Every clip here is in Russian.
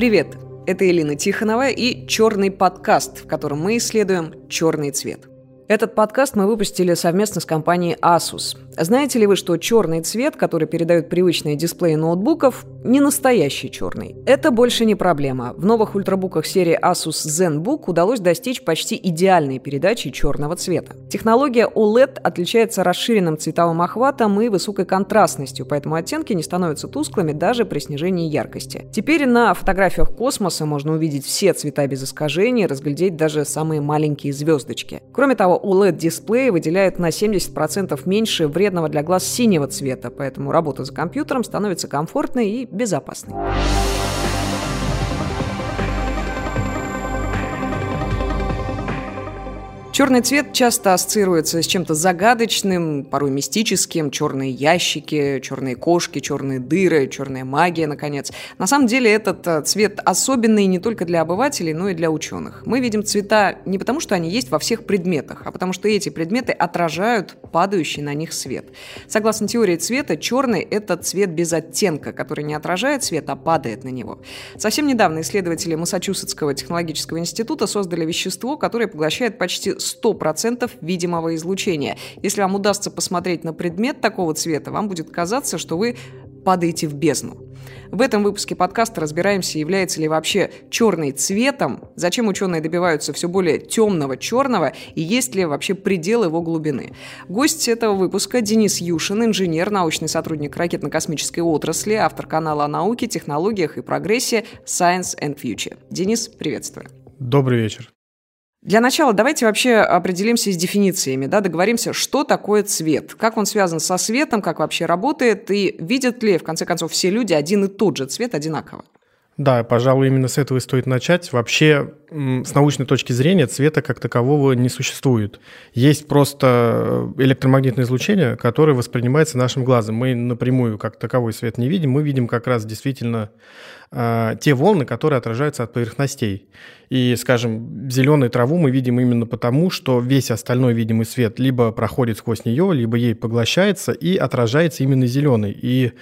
Привет! Это Элина Тихонова и «Черный подкаст», в котором мы исследуем черный цвет. Этот подкаст мы выпустили совместно с компанией Asus. Знаете ли вы, что черный цвет, который передают привычные дисплеи ноутбуков, не настоящий черный? Это больше не проблема. В новых ультрабуках серии Asus ZenBook удалось достичь почти идеальной передачи черного цвета. Технология OLED отличается расширенным цветовым охватом и высокой контрастностью, поэтому оттенки не становятся тусклыми даже при снижении яркости. Теперь на фотографиях космоса можно увидеть все цвета без искажений, разглядеть даже самые маленькие звездочки. Кроме того, OLED-дисплей выделяет на 70% меньше вреда вредного для глаз синего цвета, поэтому работа за компьютером становится комфортной и безопасной. Черный цвет часто ассоциируется с чем-то загадочным, порой мистическим. Черные ящики, черные кошки, черные дыры, черная магия, наконец. На самом деле этот э, цвет особенный не только для обывателей, но и для ученых. Мы видим цвета не потому, что они есть во всех предметах, а потому что эти предметы отражают падающий на них свет. Согласно теории цвета, черный – это цвет без оттенка, который не отражает свет, а падает на него. Совсем недавно исследователи Массачусетского технологического института создали вещество, которое поглощает почти 100% видимого излучения. Если вам удастся посмотреть на предмет такого цвета, вам будет казаться, что вы падаете в бездну. В этом выпуске подкаста разбираемся, является ли вообще черный цветом, зачем ученые добиваются все более темного черного и есть ли вообще предел его глубины. Гость этого выпуска Денис Юшин, инженер, научный сотрудник ракетно-космической отрасли, автор канала о науке, технологиях и прогрессе Science and Future. Денис, приветствую. Добрый вечер. Для начала давайте вообще определимся с дефинициями, да, договоримся, что такое цвет, как он связан со светом, как вообще работает, и видят ли, в конце концов, все люди один и тот же цвет одинаково. Да, пожалуй, именно с этого и стоит начать. Вообще, с научной точки зрения, цвета как такового не существует. Есть просто электромагнитное излучение, которое воспринимается нашим глазом. Мы напрямую как таковой свет не видим, мы видим как раз действительно э, те волны, которые отражаются от поверхностей. И, скажем, зеленую траву мы видим именно потому, что весь остальной видимый свет либо проходит сквозь нее, либо ей поглощается и отражается именно зеленый. И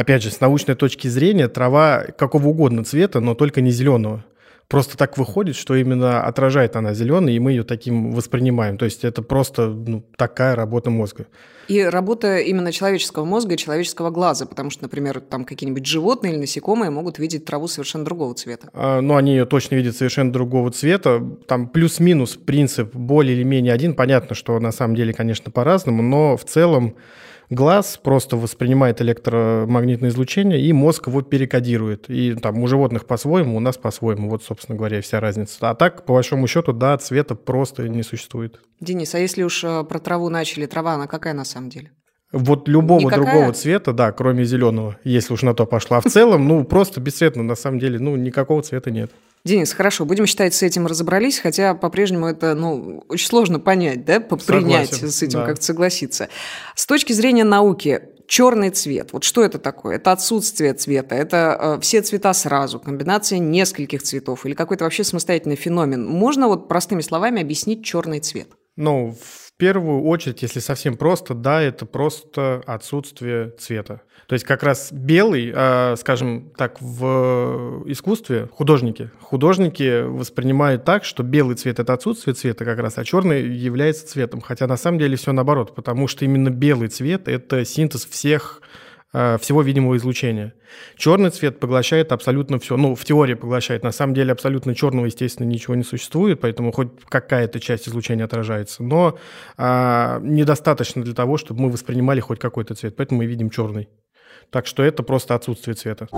Опять же, с научной точки зрения, трава какого угодно цвета, но только не зеленого. Просто так выходит, что именно отражает она зеленый, и мы ее таким воспринимаем. То есть это просто ну, такая работа мозга. И работа именно человеческого мозга и человеческого глаза, потому что, например, там какие-нибудь животные или насекомые могут видеть траву совершенно другого цвета. А, ну, они ее точно видят совершенно другого цвета. Там плюс-минус принцип более или менее один. Понятно, что на самом деле, конечно, по-разному, но в целом глаз просто воспринимает электромагнитное излучение, и мозг его перекодирует. И там у животных по-своему, у нас по-своему. Вот, собственно говоря, вся разница. А так, по большому счету, да, цвета просто не существует. Денис, а если уж э, про траву начали, трава, она какая на самом деле? Вот любого Никакая? другого цвета, да, кроме зеленого, если уж на то пошла. В целом, ну, просто бесцветно, на самом деле, ну, никакого цвета нет. Денис, хорошо, будем считать, с этим разобрались, хотя по-прежнему это, ну, очень сложно понять, да, принять с этим, да. как-то согласиться. С точки зрения науки, черный цвет, вот что это такое? Это отсутствие цвета, это э, все цвета сразу, комбинация нескольких цветов или какой-то вообще самостоятельный феномен. Можно вот простыми словами объяснить черный цвет? Ну, в первую очередь, если совсем просто, да, это просто отсутствие цвета. То есть как раз белый, э, скажем так, в искусстве художники, художники воспринимают так, что белый цвет это отсутствие цвета как раз, а черный является цветом. Хотя на самом деле все наоборот, потому что именно белый цвет это синтез всех всего видимого излучения. Черный цвет поглощает абсолютно все. Ну, в теории поглощает. На самом деле абсолютно черного, естественно, ничего не существует, поэтому хоть какая-то часть излучения отражается. Но а, недостаточно для того, чтобы мы воспринимали хоть какой-то цвет. Поэтому мы видим черный. Так что это просто отсутствие цвета.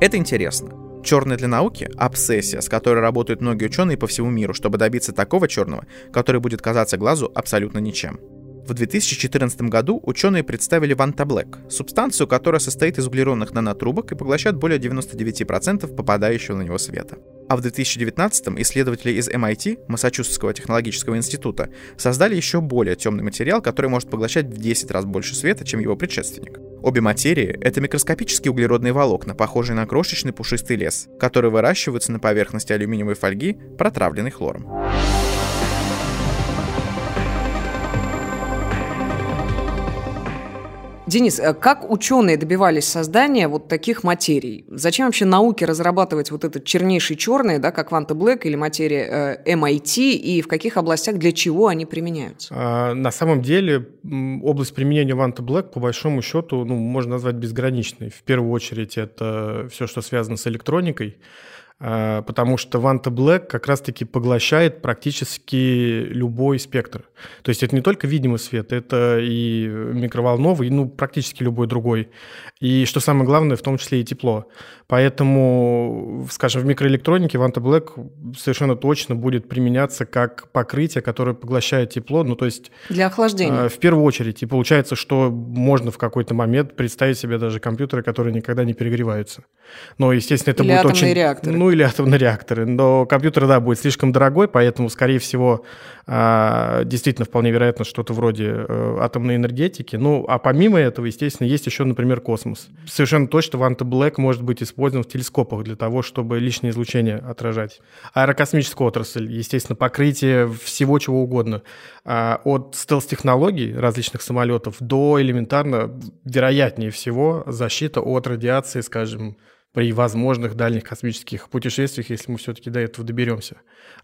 Это интересно. Черный для науки — обсессия, с которой работают многие ученые по всему миру, чтобы добиться такого черного, который будет казаться глазу абсолютно ничем. В 2014 году ученые представили Black, субстанцию, которая состоит из углеродных нанотрубок и поглощает более 99% попадающего на него света. А в 2019 исследователи из MIT, Массачусетского технологического института, создали еще более темный материал, который может поглощать в 10 раз больше света, чем его предшественник. Обе материи — это микроскопические углеродные волокна, похожие на крошечный пушистый лес, которые выращиваются на поверхности алюминиевой фольги, протравленной хлором. Денис, э, как ученые добивались создания вот таких материй? Зачем вообще науке разрабатывать вот этот чернейший черный, да, как Ванта Блэк или материя э, MIT, и в каких областях для чего они применяются? А, на самом деле область применения Ванта Блэк по большому счету ну, можно назвать безграничной. В первую очередь это все, что связано с электроникой. А, потому что Vanta Black как раз-таки поглощает практически любой спектр. То есть это не только видимый свет, это и микроволновый, ну, практически любой другой. И что самое главное, в том числе и тепло. Поэтому, скажем, в микроэлектронике Vanta Black совершенно точно будет применяться как покрытие, которое поглощает тепло. Ну, то есть... Для охлаждения. А, в первую очередь. И получается, что можно в какой-то момент представить себе даже компьютеры, которые никогда не перегреваются. Но, естественно, это Или будет очень... реакторы. Ну, или атомные реакторы. Но компьютер, да, будет слишком дорогой, поэтому, скорее всего, а, действительно вполне вероятно что-то вроде э, атомной энергетики. Ну, а помимо этого, естественно, есть еще, например, космос. Совершенно точно Ванта Блэк может быть использован в телескопах для того, чтобы лишнее излучение отражать. Аэрокосмическая отрасль, естественно, покрытие всего чего угодно. А, от стелс-технологий различных самолетов до элементарно, вероятнее всего, защита от радиации, скажем, при возможных дальних космических путешествиях, если мы все-таки до этого доберемся.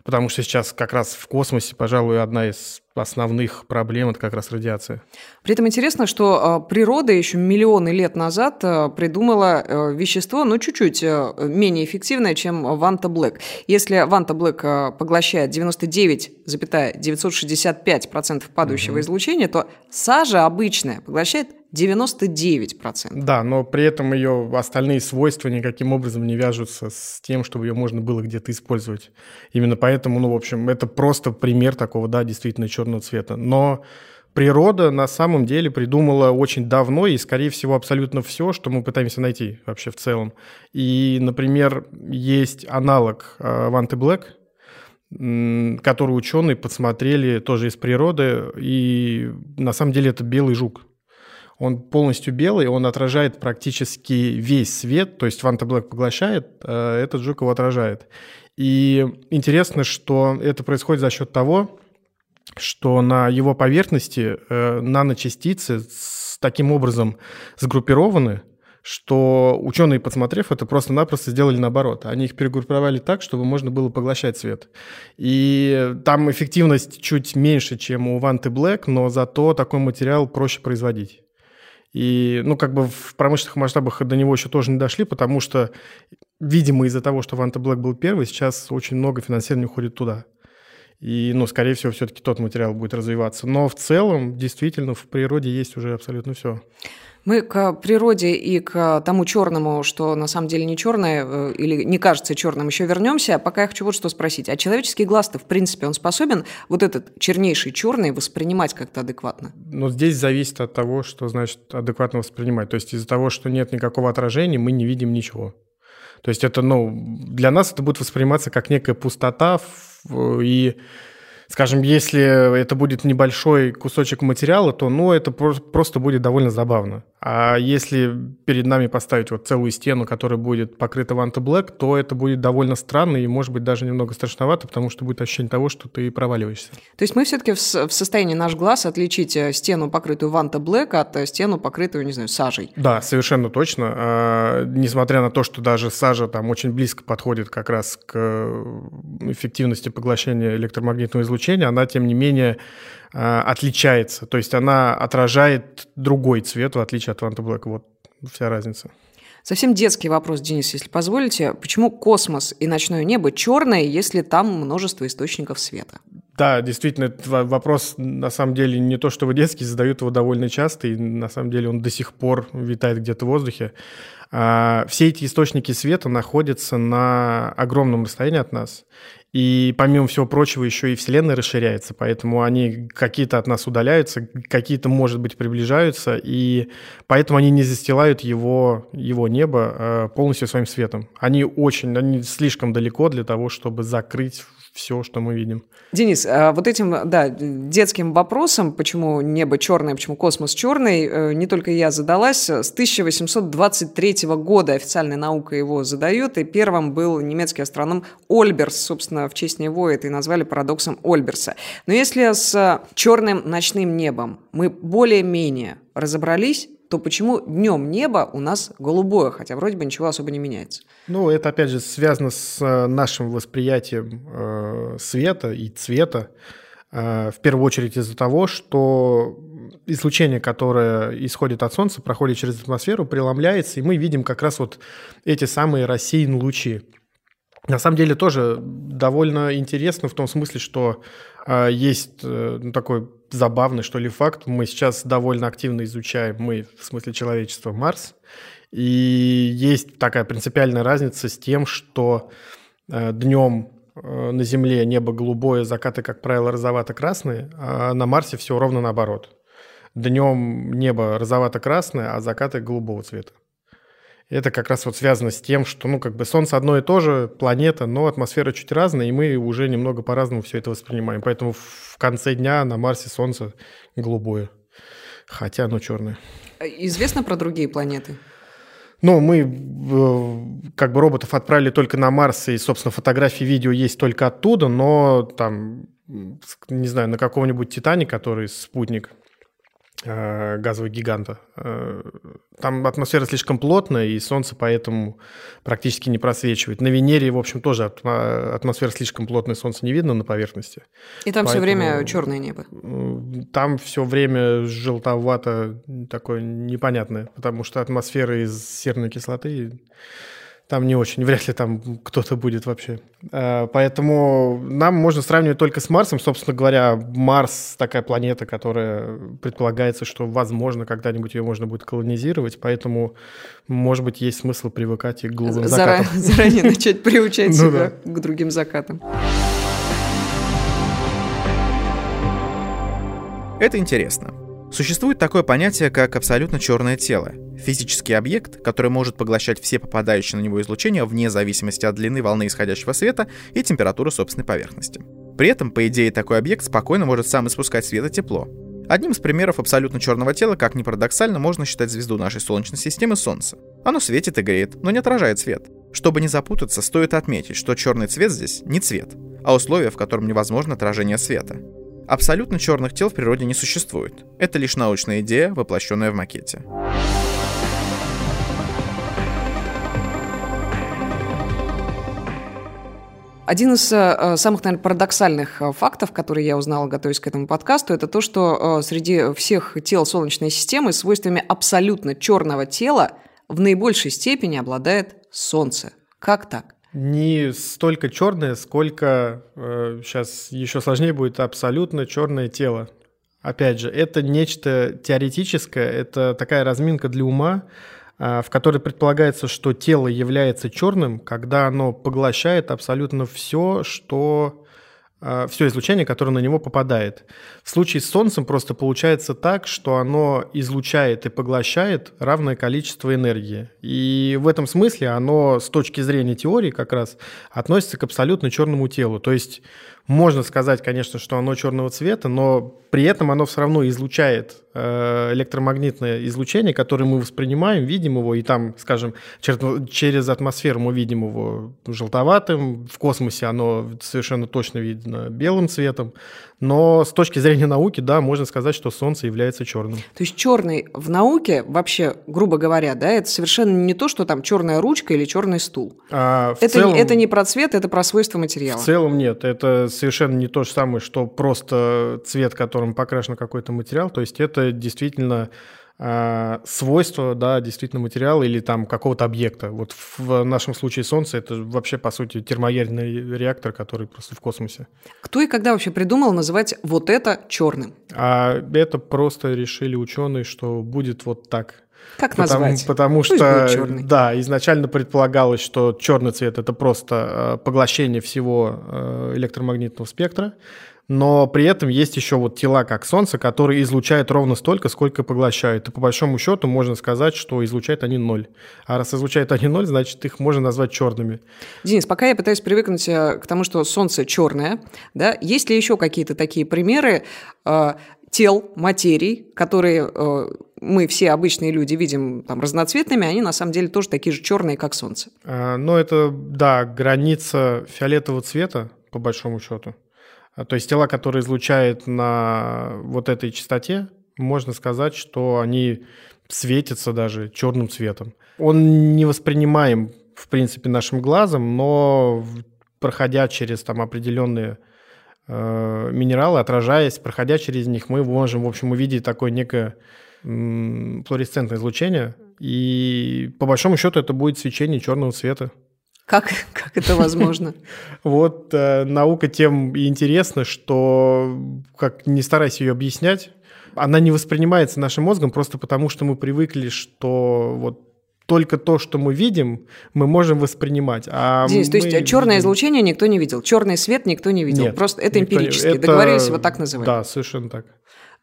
Потому что сейчас как раз в космосе, пожалуй, одна из основных проблем – это как раз радиация. При этом интересно, что э, природа еще миллионы лет назад э, придумала э, вещество, ну, чуть-чуть менее эффективное, чем Ванта Блэк. Если Ванта Блэк поглощает 99,965% падающего угу. излучения, то сажа обычная поглощает 99%. Да, но при этом ее остальные свойства никаким образом не вяжутся с тем, чтобы ее можно было где-то использовать. Именно поэтому, ну, в общем, это просто пример такого, да, действительно черного цвета. Но природа на самом деле придумала очень давно и, скорее всего, абсолютно все, что мы пытаемся найти вообще в целом. И, например, есть аналог Ванты Блэк, который ученые подсмотрели тоже из природы, и на самом деле это белый жук. Он полностью белый, он отражает практически весь свет, то есть Ванта Блэк поглощает, а этот жук его отражает. И интересно, что это происходит за счет того, что на его поверхности э, наночастицы с таким образом сгруппированы, что ученые, подсмотрев это, просто-напросто сделали наоборот. Они их перегруппировали так, чтобы можно было поглощать свет. И там эффективность чуть меньше, чем у Ванты Black, но зато такой материал проще производить. И, ну, как бы в промышленных масштабах до него еще тоже не дошли, потому что, видимо, из-за того, что Ванта Блэк был первый, сейчас очень много финансирования уходит туда. И, ну, скорее всего, все-таки тот материал будет развиваться. Но в целом, действительно, в природе есть уже абсолютно все. Мы к природе и к тому черному, что на самом деле не черное э, или не кажется черным, еще вернемся. Пока я хочу вот что спросить. А человеческий глаз-то, в принципе, он способен вот этот чернейший черный воспринимать как-то адекватно? Но здесь зависит от того, что значит адекватно воспринимать. То есть из-за того, что нет никакого отражения, мы не видим ничего. То есть это, ну, для нас это будет восприниматься как некая пустота и Скажем, если это будет небольшой кусочек материала, то ну, это просто будет довольно забавно. А если перед нами поставить вот целую стену, которая будет покрыта Ванта Black, то это будет довольно странно и, может быть, даже немного страшновато, потому что будет ощущение того, что ты проваливаешься. То есть мы все-таки в, состоянии наш глаз отличить э, стену, покрытую Ванта Black, от э, стену, покрытую, не знаю, сажей? Да, совершенно точно. А, несмотря на то, что даже сажа там очень близко подходит как раз к э, эффективности поглощения электромагнитного излучения, она, тем не менее, отличается. То есть она отражает другой цвет, в отличие от Ванта Black. Вот вся разница. Совсем детский вопрос, Денис, если позволите. Почему космос и ночное небо черное, если там множество источников света? Да, действительно, этот вопрос на самом деле не то, что вы детский, задают его довольно часто, и на самом деле он до сих пор витает где-то в воздухе. А, все эти источники света находятся на огромном расстоянии от нас. И помимо всего прочего, еще и Вселенная расширяется, поэтому они какие-то от нас удаляются, какие-то, может быть, приближаются, и поэтому они не застилают его, его небо э, полностью своим светом. Они очень, они слишком далеко для того, чтобы закрыть все, что мы видим. Денис, а вот этим, да, детским вопросом, почему небо черное, почему космос черный, э, не только я задалась. С 1823 года официальная наука его задает, и первым был немецкий астроном Ольберс. Собственно, в честь него это и назвали парадоксом Ольберса. Но если с черным ночным небом мы более-менее разобрались, то почему днем небо у нас голубое, хотя вроде бы ничего особо не меняется? Ну, это опять же связано с э, нашим восприятием э, света и цвета. Э, в первую очередь из-за того, что излучение, которое исходит от Солнца, проходит через атмосферу, преломляется, и мы видим как раз вот эти самые рассеянные лучи. На самом деле тоже довольно интересно в том смысле, что э, есть э, ну, такой забавный, что ли, факт. Мы сейчас довольно активно изучаем, мы, в смысле человечества, Марс. И есть такая принципиальная разница с тем, что э, днем э, на Земле небо голубое, закаты, как правило, розовато-красные, а на Марсе все ровно наоборот. Днем небо розовато-красное, а закаты голубого цвета. Это как раз вот связано с тем, что, ну, как бы Солнце одно и то же, планета, но атмосфера чуть разная, и мы уже немного по-разному все это воспринимаем. Поэтому в конце дня на Марсе Солнце голубое, хотя оно черное. Известно про другие планеты? Ну, мы э, как бы роботов отправили только на Марс, и, собственно, фотографии, видео есть только оттуда, но там, не знаю, на каком-нибудь Титане, который спутник, газового гиганта. Э, там атмосфера слишком плотная, и Солнце поэтому практически не просвечивает. На Венере, в общем, тоже атмосфера слишком плотная, Солнце не видно на поверхности. И там поэтому... все время черное небо. Там все время желтовато такое непонятное, потому что атмосфера из серной кислоты там не очень, вряд ли там кто-то будет вообще. Э, поэтому нам можно сравнивать только с Марсом. Собственно говоря, Марс такая планета, которая предполагается, что, возможно, когда-нибудь ее можно будет колонизировать. Поэтому, может быть, есть смысл привыкать и к голубым закатам. Заранее начать приучать ну себя к другим закатам. Это интересно. Существует такое понятие, как абсолютно черное тело. Физический объект, который может поглощать все попадающие на него излучения вне зависимости от длины волны исходящего света и температуры собственной поверхности. При этом, по идее, такой объект спокойно может сам испускать свет и тепло. Одним из примеров абсолютно черного тела, как ни парадоксально, можно считать звезду нашей Солнечной системы Солнце. Оно светит и греет, но не отражает свет. Чтобы не запутаться, стоит отметить, что черный цвет здесь не цвет, а условие, в котором невозможно отражение света. Абсолютно черных тел в природе не существует. Это лишь научная идея, воплощенная в макете. Один из э, самых, наверное, парадоксальных э, фактов, которые я узнала, готовясь к этому подкасту, это то, что э, среди всех тел Солнечной системы свойствами абсолютно черного тела в наибольшей степени обладает Солнце. Как так? Не столько черное, сколько э, сейчас еще сложнее будет абсолютно черное тело. Опять же, это нечто теоретическое, это такая разминка для ума, э, в которой предполагается, что тело является черным, когда оно поглощает абсолютно все, что все излучение, которое на него попадает. В случае с Солнцем просто получается так, что оно излучает и поглощает равное количество энергии. И в этом смысле оно с точки зрения теории как раз относится к абсолютно черному телу. То есть можно сказать, конечно, что оно черного цвета, но при этом оно все равно излучает э, электромагнитное излучение, которое мы воспринимаем, видим его, и там, скажем, через атмосферу мы видим его желтоватым, в космосе оно совершенно точно видно белым цветом, но с точки зрения науки, да, можно сказать, что Солнце является черным. То есть черный в науке, вообще, грубо говоря, да, это совершенно не то, что там черная ручка или черный стул. А это, целом, это не про цвет, это про свойства материала. В целом нет, это совершенно не то же самое, что просто цвет, которым покрашен какой-то материал. То есть это действительно э, свойства, да, действительно материала или там какого-то объекта. Вот в нашем случае Солнце это вообще, по сути, термоядерный реактор, который просто в космосе. Кто и когда вообще придумал называть вот это черным? А это просто решили ученые, что будет вот так. Как потому, назвать? Потому Пусть что, да, изначально предполагалось, что черный цвет это просто э, поглощение всего э, электромагнитного спектра но при этом есть еще вот тела, как Солнце, которые излучают ровно столько, сколько поглощают. И по большому счету можно сказать, что излучают они ноль. А раз излучают они ноль, значит, их можно назвать черными. Денис, пока я пытаюсь привыкнуть э, к тому, что Солнце черное, да, есть ли еще какие-то такие примеры э, тел, материй, которые э, мы все обычные люди видим там разноцветными, они на самом деле тоже такие же черные, как Солнце. А, ну, это, да, граница фиолетового цвета, по большому счету. А, то есть тела, которые излучают на вот этой частоте, можно сказать, что они светится даже черным цветом. Он не воспринимаем, в принципе, нашим глазом, но проходя через там определенные э, минералы, отражаясь, проходя через них, мы можем, в общем, увидеть такое некое флуоресцентное излучение, и по большому счету это будет свечение черного цвета. Как, как это возможно? Вот э, наука тем и интересна, что, как не старайся ее объяснять, она не воспринимается нашим мозгом просто потому, что мы привыкли, что вот только то, что мы видим, мы можем воспринимать. А Денис, то есть черное излучение никто не видел, черный свет никто не видел. Нет, просто это эмпирически. Это... Договорились вот так называть. Да, совершенно так.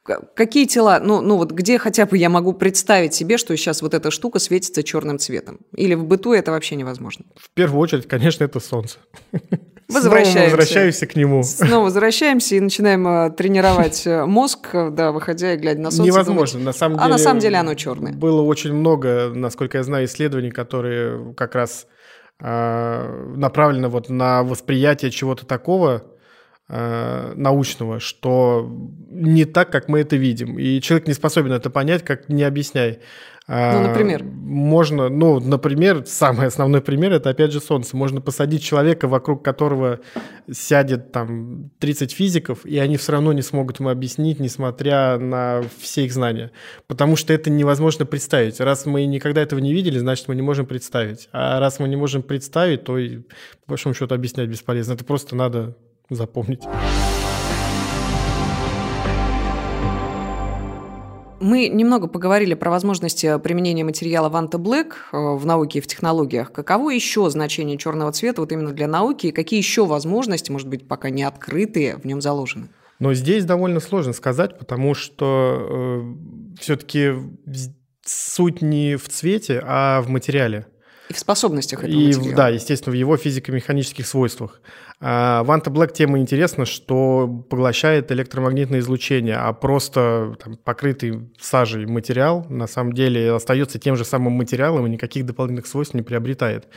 Какие тела, ну, ну вот где хотя бы я могу представить себе, что сейчас вот эта штука светится черным цветом? Или в быту это вообще невозможно? В первую очередь, конечно, это солнце. Возвращаемся. Снова возвращаемся к нему. Снова возвращаемся и начинаем э, тренировать э, мозг, да, выходя и глядя на солнце. Невозможно, думать, на самом деле. А на самом деле оно черное. Было очень много, насколько я знаю, исследований, которые как раз э, направлены вот на восприятие чего-то такого, Э, научного, что не так, как мы это видим. И человек не способен это понять, как не объясняй. Ну, например? Можно, ну, например, самый основной пример – это, опять же, Солнце. Можно посадить человека, вокруг которого сядет там 30 физиков, и они все равно не смогут ему объяснить, несмотря на все их знания. Потому что это невозможно представить. Раз мы никогда этого не видели, значит, мы не можем представить. А раз мы не можем представить, то, и, по большому счету, объяснять бесполезно. Это просто надо запомнить. Мы немного поговорили про возможности применения материала Ванта э, в науке и в технологиях. Каково еще значение черного цвета вот именно для науки и какие еще возможности, может быть, пока не открытые, в нем заложены? Но здесь довольно сложно сказать, потому что э, все-таки суть не в цвете, а в материале. И в способностях этого и, материала. Да, естественно, в его физико-механических свойствах. А, Ванта Black тема интересна, что поглощает электромагнитное излучение, а просто там, покрытый сажей материал на самом деле остается тем же самым материалом и никаких дополнительных свойств не приобретает.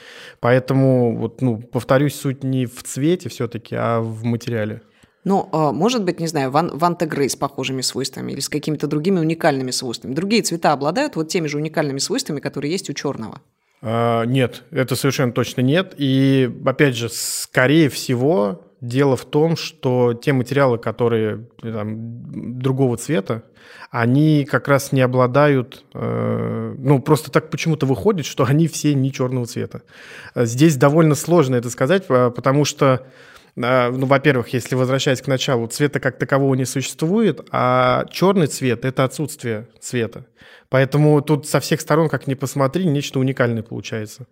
Поэтому, вот, ну, повторюсь, суть не в цвете все-таки, а в материале. Ну, а, может быть, не знаю, ван, Ванта Грей с похожими свойствами или с какими-то другими уникальными свойствами. Другие цвета обладают вот теми же уникальными свойствами, которые есть у черного. А, нет, это совершенно точно нет. И, опять же, скорее всего, дело в том, что те материалы, которые там, другого цвета, они как раз не обладают, э, ну, просто так почему-то выходит, что они все не черного цвета. Здесь довольно сложно это сказать, а, потому что ну, во-первых, если возвращаясь к началу, цвета как такового не существует, а черный цвет – это отсутствие цвета. Поэтому тут со всех сторон, как ни посмотри, нечто уникальное получается.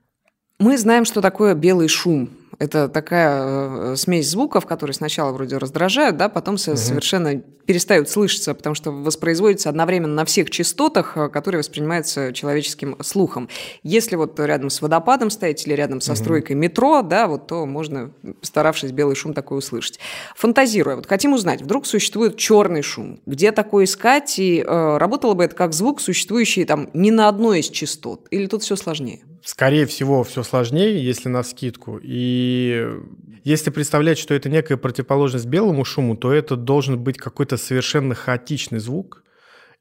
Мы знаем, что такое белый шум. Это такая э, смесь звуков, которые сначала вроде раздражают, да, потом угу. совершенно перестают слышаться, потому что воспроизводится одновременно на всех частотах, э, которые воспринимаются человеческим слухом. Если вот рядом с водопадом стоять или рядом со стройкой метро, да, вот то можно, постаравшись, белый шум такой услышать. Фантазируя, вот хотим узнать, вдруг существует черный шум, где такой искать, и э, работало бы это как звук, существующий там не на одной из частот, или тут все сложнее? Скорее всего, все сложнее, если на скидку. И если представлять, что это некая противоположность белому шуму, то это должен быть какой-то совершенно хаотичный звук.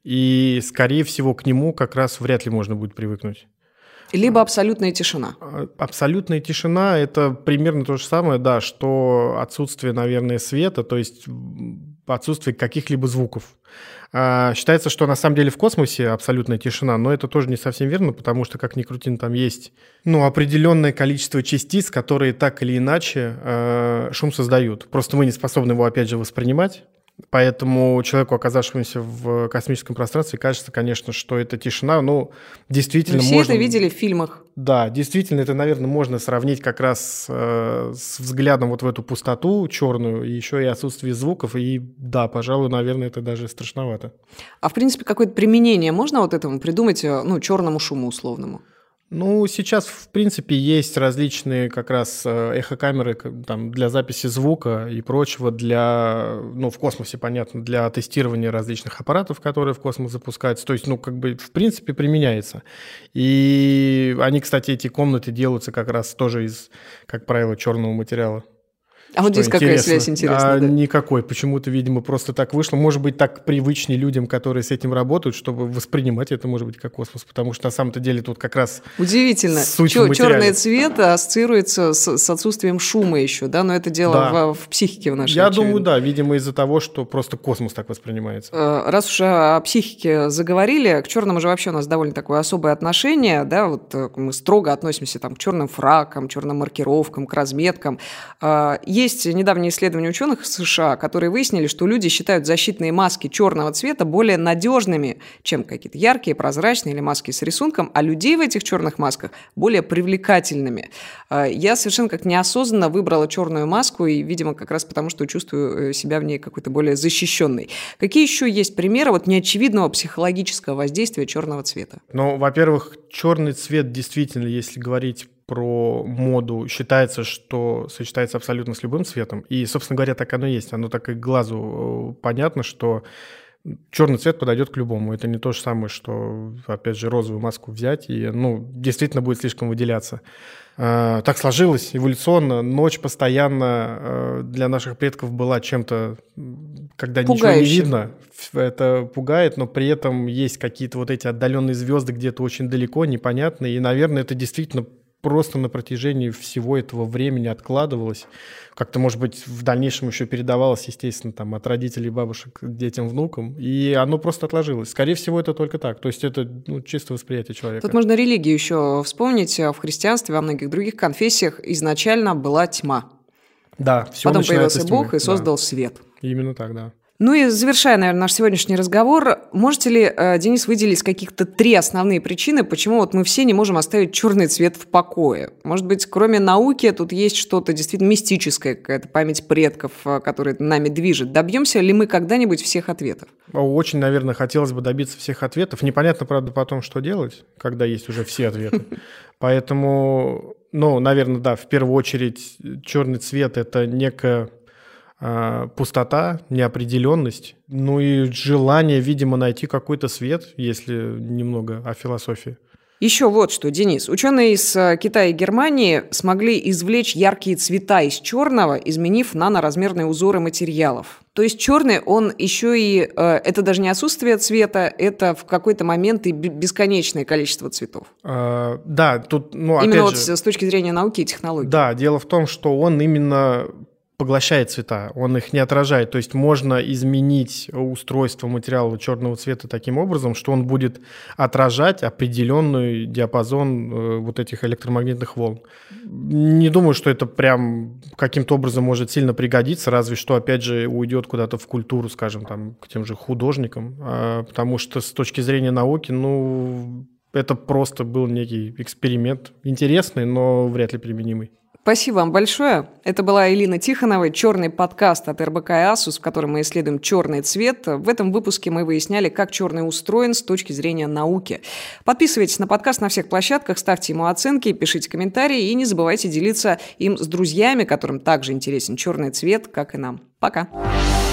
И, скорее всего, к нему как раз вряд ли можно будет привыкнуть. Либо абсолютная тишина. А, абсолютная тишина – это примерно то же самое, да, что отсутствие, наверное, света, то есть отсутствие каких-либо звуков. А, считается, что на самом деле в космосе абсолютная тишина, но это тоже не совсем верно, потому что, как ни крути, там есть ну, определенное количество частиц, которые так или иначе э, шум создают. Просто мы не способны его, опять же, воспринимать. Поэтому человеку, оказавшемуся в космическом пространстве, кажется, конечно, что это тишина. Ну, действительно, Мы все можно... это видели в фильмах. Да, действительно, это, наверное, можно сравнить как раз э, с взглядом вот в эту пустоту черную, еще и отсутствие звуков. И да, пожалуй, наверное, это даже страшновато. А в принципе, какое-то применение можно вот этому придумать, э, ну, черному шуму условному? Ну, сейчас, в принципе, есть различные как раз э, эхокамеры там, для записи звука и прочего, для, ну, в космосе, понятно, для тестирования различных аппаратов, которые в космос запускаются. То есть, ну, как бы, в принципе, применяется. И они, кстати, эти комнаты делаются как раз тоже из, как правило, черного материала. А вот здесь какая связь интересная? А, да? Никакой. Почему-то, видимо, просто так вышло. Может быть, так привычнее людям, которые с этим работают, чтобы воспринимать это, может быть, как космос. Потому что на самом-то деле тут как раз Удивительно. Суть Чё, черный цвет ассоциируется с, с отсутствием шума еще, да? Но это дело да. в, в психике в нашей. Я очевидно. думаю, да. Видимо, из-за того, что просто космос так воспринимается. Э, раз уж о психике заговорили, к черному же вообще у нас довольно такое особое отношение, да? Вот э, мы строго относимся там к черным фракам, черным маркировкам, к разметкам. Э, есть недавние исследования ученых в США, которые выяснили, что люди считают защитные маски черного цвета более надежными, чем какие-то яркие, прозрачные или маски с рисунком, а людей в этих черных масках более привлекательными. А, я совершенно как неосознанно выбрала черную маску, и, видимо, как раз потому, что чувствую э, себя в ней какой-то более защищенной. Какие еще есть примеры вот неочевидного психологического воздействия черного цвета? Ну, во-первых, черный цвет действительно, если говорить про моду считается, что сочетается абсолютно с любым цветом. И, собственно говоря, так оно и есть. Оно так и глазу э, понятно, что черный цвет подойдет к любому. Это не то же самое, что, опять же, розовую маску взять и, ну, действительно будет слишком выделяться. А, так сложилось эволюционно. Ночь постоянно э, для наших предков была чем-то, когда Пугающим. ничего не видно. Это пугает, но при этом есть какие-то вот эти отдаленные звезды где-то очень далеко, непонятные. И, наверное, это действительно просто на протяжении всего этого времени откладывалось. Как-то, может быть, в дальнейшем еще передавалось, естественно, там, от родителей, бабушек детям, внукам. И оно просто отложилось. Скорее всего, это только так. То есть это ну, чисто восприятие человека. Тут можно религию еще вспомнить. В христианстве, во многих других конфессиях изначально была тьма. Да, все Потом появился Бог и создал да. свет. Именно так, да. Ну и завершая, наверное, наш сегодняшний разговор, можете ли, э, Денис, выделить каких-то три основные причины, почему вот мы все не можем оставить черный цвет в покое? Может быть, кроме науки, тут есть что-то действительно мистическое, какая-то память предков, э, которая нами движет. Добьемся ли мы когда-нибудь всех ответов? Очень, наверное, хотелось бы добиться всех ответов. Непонятно, правда, потом, что делать, когда есть уже все ответы. Поэтому, ну, наверное, да, в первую очередь черный цвет – это некая пустота, неопределенность, ну и желание, видимо, найти какой-то свет, если немного о философии. Еще вот что, Денис. Ученые из э, Китая и Германии смогли извлечь яркие цвета из черного, изменив наноразмерные узоры материалов. То есть черный, он еще и... Э, это даже не отсутствие цвета, это в какой-то момент и бесконечное количество цветов. А, да, тут... Ну, именно вот же, с точки зрения науки и технологий. Да, дело в том, что он именно поглощает цвета, он их не отражает. То есть можно изменить устройство материала черного цвета таким образом, что он будет отражать определенный диапазон э, вот этих электромагнитных волн. Не думаю, что это прям каким-то образом может сильно пригодиться, разве что, опять же, уйдет куда-то в культуру, скажем, там, к тем же художникам, а, потому что с точки зрения науки, ну, это просто был некий эксперимент, интересный, но вряд ли применимый. Спасибо вам большое. Это была Элина Тихонова, черный подкаст от РБК Asus, в котором мы исследуем черный цвет. В этом выпуске мы выясняли, как черный устроен с точки зрения науки. Подписывайтесь на подкаст на всех площадках, ставьте ему оценки, пишите комментарии и не забывайте делиться им с друзьями, которым также интересен черный цвет, как и нам. Пока. Пока.